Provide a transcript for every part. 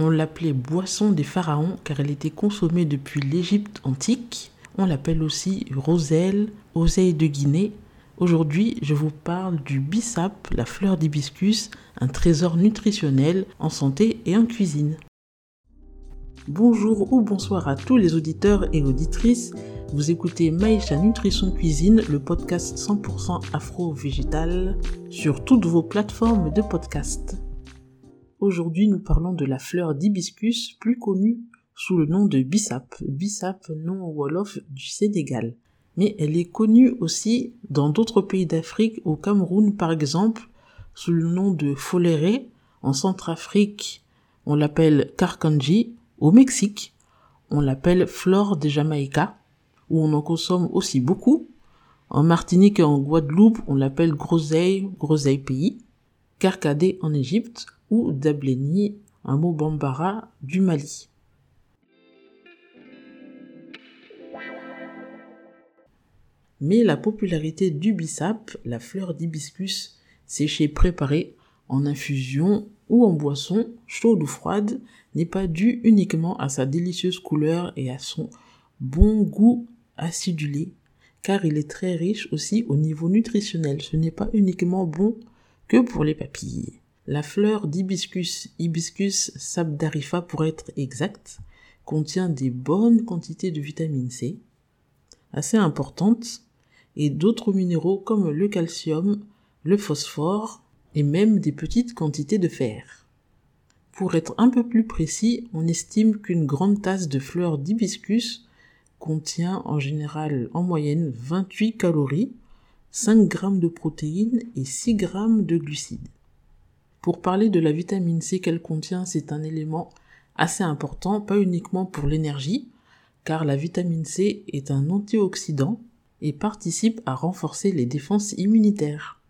On l'appelait boisson des pharaons car elle était consommée depuis l'Égypte antique. On l'appelle aussi roselle, oseille de Guinée. Aujourd'hui, je vous parle du bissap, la fleur d'hibiscus, un trésor nutritionnel en santé et en cuisine. Bonjour ou bonsoir à tous les auditeurs et auditrices. Vous écoutez Maïcha Nutrition Cuisine, le podcast 100% afro-végétal sur toutes vos plateformes de podcast. Aujourd'hui, nous parlons de la fleur d'hibiscus, plus connue sous le nom de bissap. Bissap, nom wolof du Sénégal. Mais elle est connue aussi dans d'autres pays d'Afrique, au Cameroun par exemple, sous le nom de foléré. En Centrafrique, on l'appelle karkanji. Au Mexique, on l'appelle flore de Jamaïca, où on en consomme aussi beaucoup. En Martinique et en Guadeloupe, on l'appelle groseille, groseille pays. En Égypte, ou Dableni, un mot bambara du Mali. Mais la popularité du bissap, la fleur d'hibiscus séchée préparée en infusion ou en boisson, chaude ou froide, n'est pas due uniquement à sa délicieuse couleur et à son bon goût acidulé, car il est très riche aussi au niveau nutritionnel. Ce n'est pas uniquement bon que pour les papilles. La fleur d'hibiscus, hibiscus sabdarifa pour être exact, contient des bonnes quantités de vitamine C, assez importantes, et d'autres minéraux comme le calcium, le phosphore et même des petites quantités de fer. Pour être un peu plus précis, on estime qu'une grande tasse de fleurs d'hibiscus contient en général en moyenne 28 calories, 5 grammes de protéines et 6 grammes de glucides. Pour parler de la vitamine C qu'elle contient, c'est un élément assez important, pas uniquement pour l'énergie, car la vitamine C est un antioxydant et participe à renforcer les défenses immunitaires.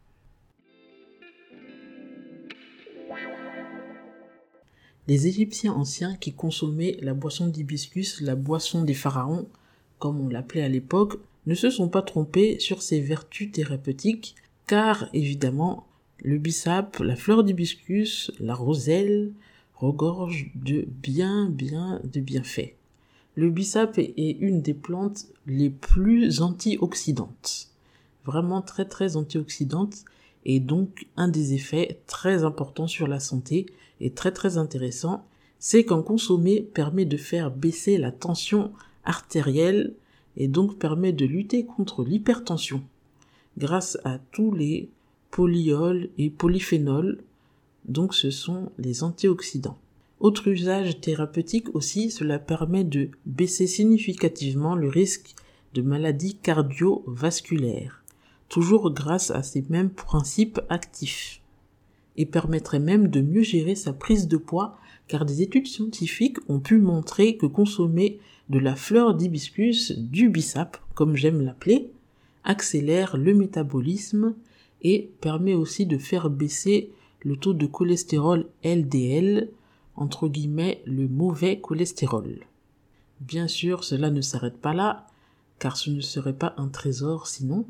Les Égyptiens anciens qui consommaient la boisson d'hibiscus, la boisson des pharaons, comme on l'appelait à l'époque, ne se sont pas trompés sur ses vertus thérapeutiques, car évidemment le bissap, la fleur d'hibiscus, la roselle regorgent de bien bien de bienfaits. Le bissap est une des plantes les plus antioxydantes. Vraiment très très antioxydante et donc un des effets très importants sur la santé et très très intéressant, c'est qu'en consommer permet de faire baisser la tension artérielle et donc permet de lutter contre l'hypertension grâce à tous les polyol et polyphénol, donc ce sont les antioxydants. Autre usage thérapeutique aussi, cela permet de baisser significativement le risque de maladies cardiovasculaires, toujours grâce à ces mêmes principes actifs, et permettrait même de mieux gérer sa prise de poids, car des études scientifiques ont pu montrer que consommer de la fleur d'hibiscus, du bissap, comme j'aime l'appeler, accélère le métabolisme et permet aussi de faire baisser le taux de cholestérol LDL, entre guillemets le mauvais cholestérol. Bien sûr, cela ne s'arrête pas là, car ce ne serait pas un trésor sinon.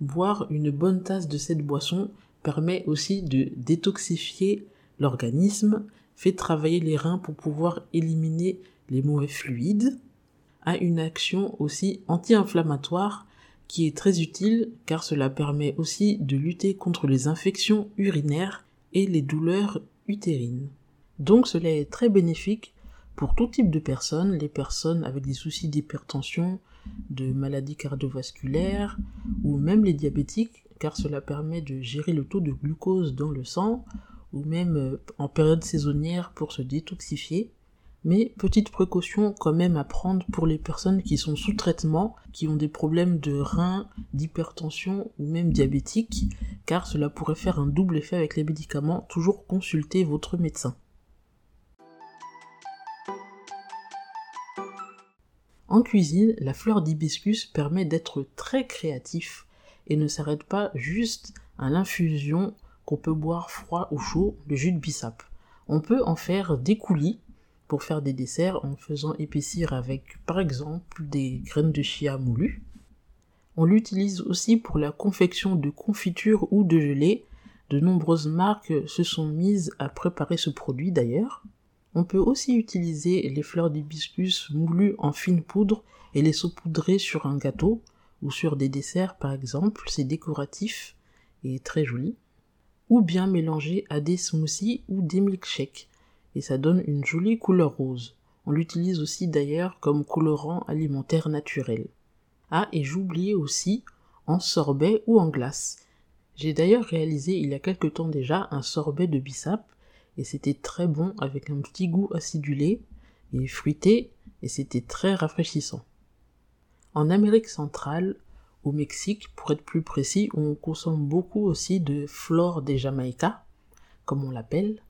Boire une bonne tasse de cette boisson permet aussi de détoxifier l'organisme, fait travailler les reins pour pouvoir éliminer les mauvais fluides, a une action aussi anti-inflammatoire qui est très utile car cela permet aussi de lutter contre les infections urinaires et les douleurs utérines. Donc cela est très bénéfique pour tout type de personnes, les personnes avec des soucis d'hypertension, de maladies cardiovasculaires ou même les diabétiques car cela permet de gérer le taux de glucose dans le sang ou même euh, en période saisonnière pour se détoxifier mais petite précaution quand même à prendre pour les personnes qui sont sous traitement, qui ont des problèmes de reins, d'hypertension ou même diabétiques, car cela pourrait faire un double effet avec les médicaments. Toujours consulter votre médecin. En cuisine, la fleur d'hibiscus permet d'être très créatif et ne s'arrête pas juste à l'infusion qu'on peut boire froid ou chaud, le jus de bissap. On peut en faire des coulis pour faire des desserts en faisant épaissir avec par exemple des graines de chia moulues. On l'utilise aussi pour la confection de confitures ou de gelée. De nombreuses marques se sont mises à préparer ce produit d'ailleurs. On peut aussi utiliser les fleurs d'hibiscus moulues en fine poudre et les saupoudrer sur un gâteau ou sur des desserts par exemple, c'est décoratif et très joli. Ou bien mélanger à des smoothies ou des milkshakes et ça donne une jolie couleur rose. On l'utilise aussi d'ailleurs comme colorant alimentaire naturel. Ah, et j'oubliais aussi en sorbet ou en glace. J'ai d'ailleurs réalisé il y a quelque temps déjà un sorbet de bissap et c'était très bon avec un petit goût acidulé et fruité et c'était très rafraîchissant. En Amérique centrale, au Mexique pour être plus précis, on consomme beaucoup aussi de flore de Jamaïca, comme on l'appelle.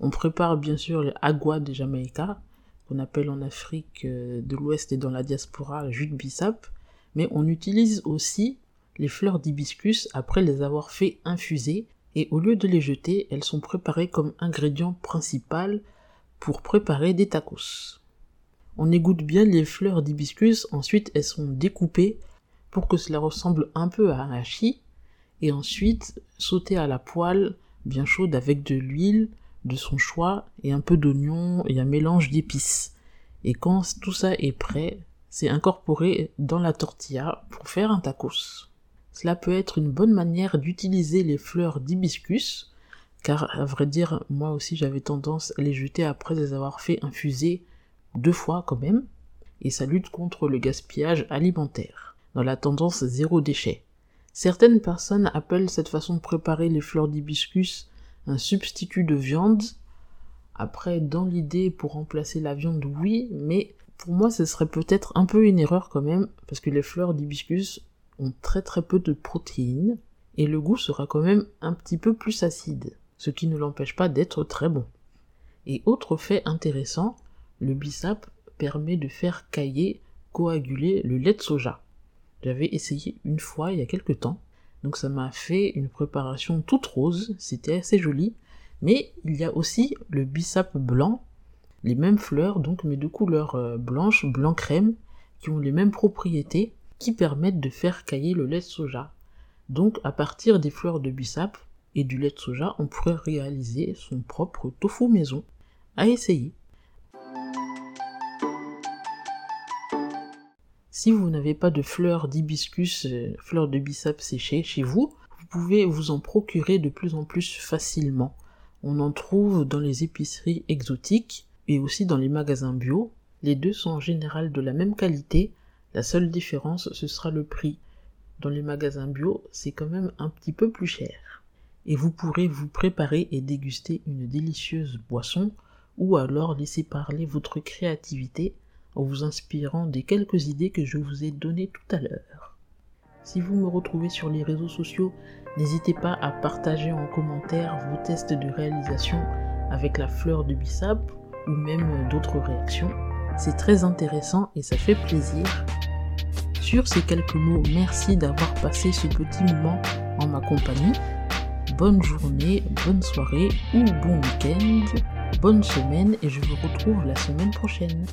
On prépare bien sûr le agua de Jamaïca, qu'on appelle en Afrique euh, de l'Ouest et dans la diaspora jus de bissap, mais on utilise aussi les fleurs d'hibiscus après les avoir fait infuser et au lieu de les jeter, elles sont préparées comme ingrédient principal pour préparer des tacos. On égoutte bien les fleurs d'hibiscus, ensuite elles sont découpées pour que cela ressemble un peu à un hachis, et ensuite sautées à la poêle bien chaude avec de l'huile de son choix et un peu d'oignon et un mélange d'épices. Et quand tout ça est prêt, c'est incorporé dans la tortilla pour faire un tacos. Cela peut être une bonne manière d'utiliser les fleurs d'hibiscus, car à vrai dire, moi aussi j'avais tendance à les jeter après les avoir fait infuser deux fois quand même, et ça lutte contre le gaspillage alimentaire, dans la tendance zéro déchet. Certaines personnes appellent cette façon de préparer les fleurs d'hibiscus un substitut de viande. Après, dans l'idée, pour remplacer la viande, oui, mais pour moi, ce serait peut-être un peu une erreur quand même, parce que les fleurs d'hibiscus ont très très peu de protéines, et le goût sera quand même un petit peu plus acide, ce qui ne l'empêche pas d'être très bon. Et autre fait intéressant, le bissap permet de faire cailler, coaguler le lait de soja. J'avais essayé une fois il y a quelque temps, donc ça m'a fait une préparation toute rose, c'était assez joli. Mais il y a aussi le bissap blanc, les mêmes fleurs, donc mais de couleur euh, blanche, blanc crème, qui ont les mêmes propriétés, qui permettent de faire cailler le lait de soja. Donc à partir des fleurs de bissap et du lait de soja, on pourrait réaliser son propre tofu maison. À essayer. Si vous n'avez pas de fleurs d'hibiscus, euh, fleurs de bissap séchées chez vous, vous pouvez vous en procurer de plus en plus facilement. On en trouve dans les épiceries exotiques et aussi dans les magasins bio. Les deux sont en général de la même qualité, la seule différence ce sera le prix. Dans les magasins bio, c'est quand même un petit peu plus cher. Et vous pourrez vous préparer et déguster une délicieuse boisson ou alors laisser parler votre créativité en vous inspirant des quelques idées que je vous ai données tout à l'heure. Si vous me retrouvez sur les réseaux sociaux, n'hésitez pas à partager en commentaire vos tests de réalisation avec la fleur de bissap ou même d'autres réactions. C'est très intéressant et ça fait plaisir. Sur ces quelques mots, merci d'avoir passé ce petit moment en ma compagnie. Bonne journée, bonne soirée ou bon week-end, bonne semaine et je vous retrouve la semaine prochaine.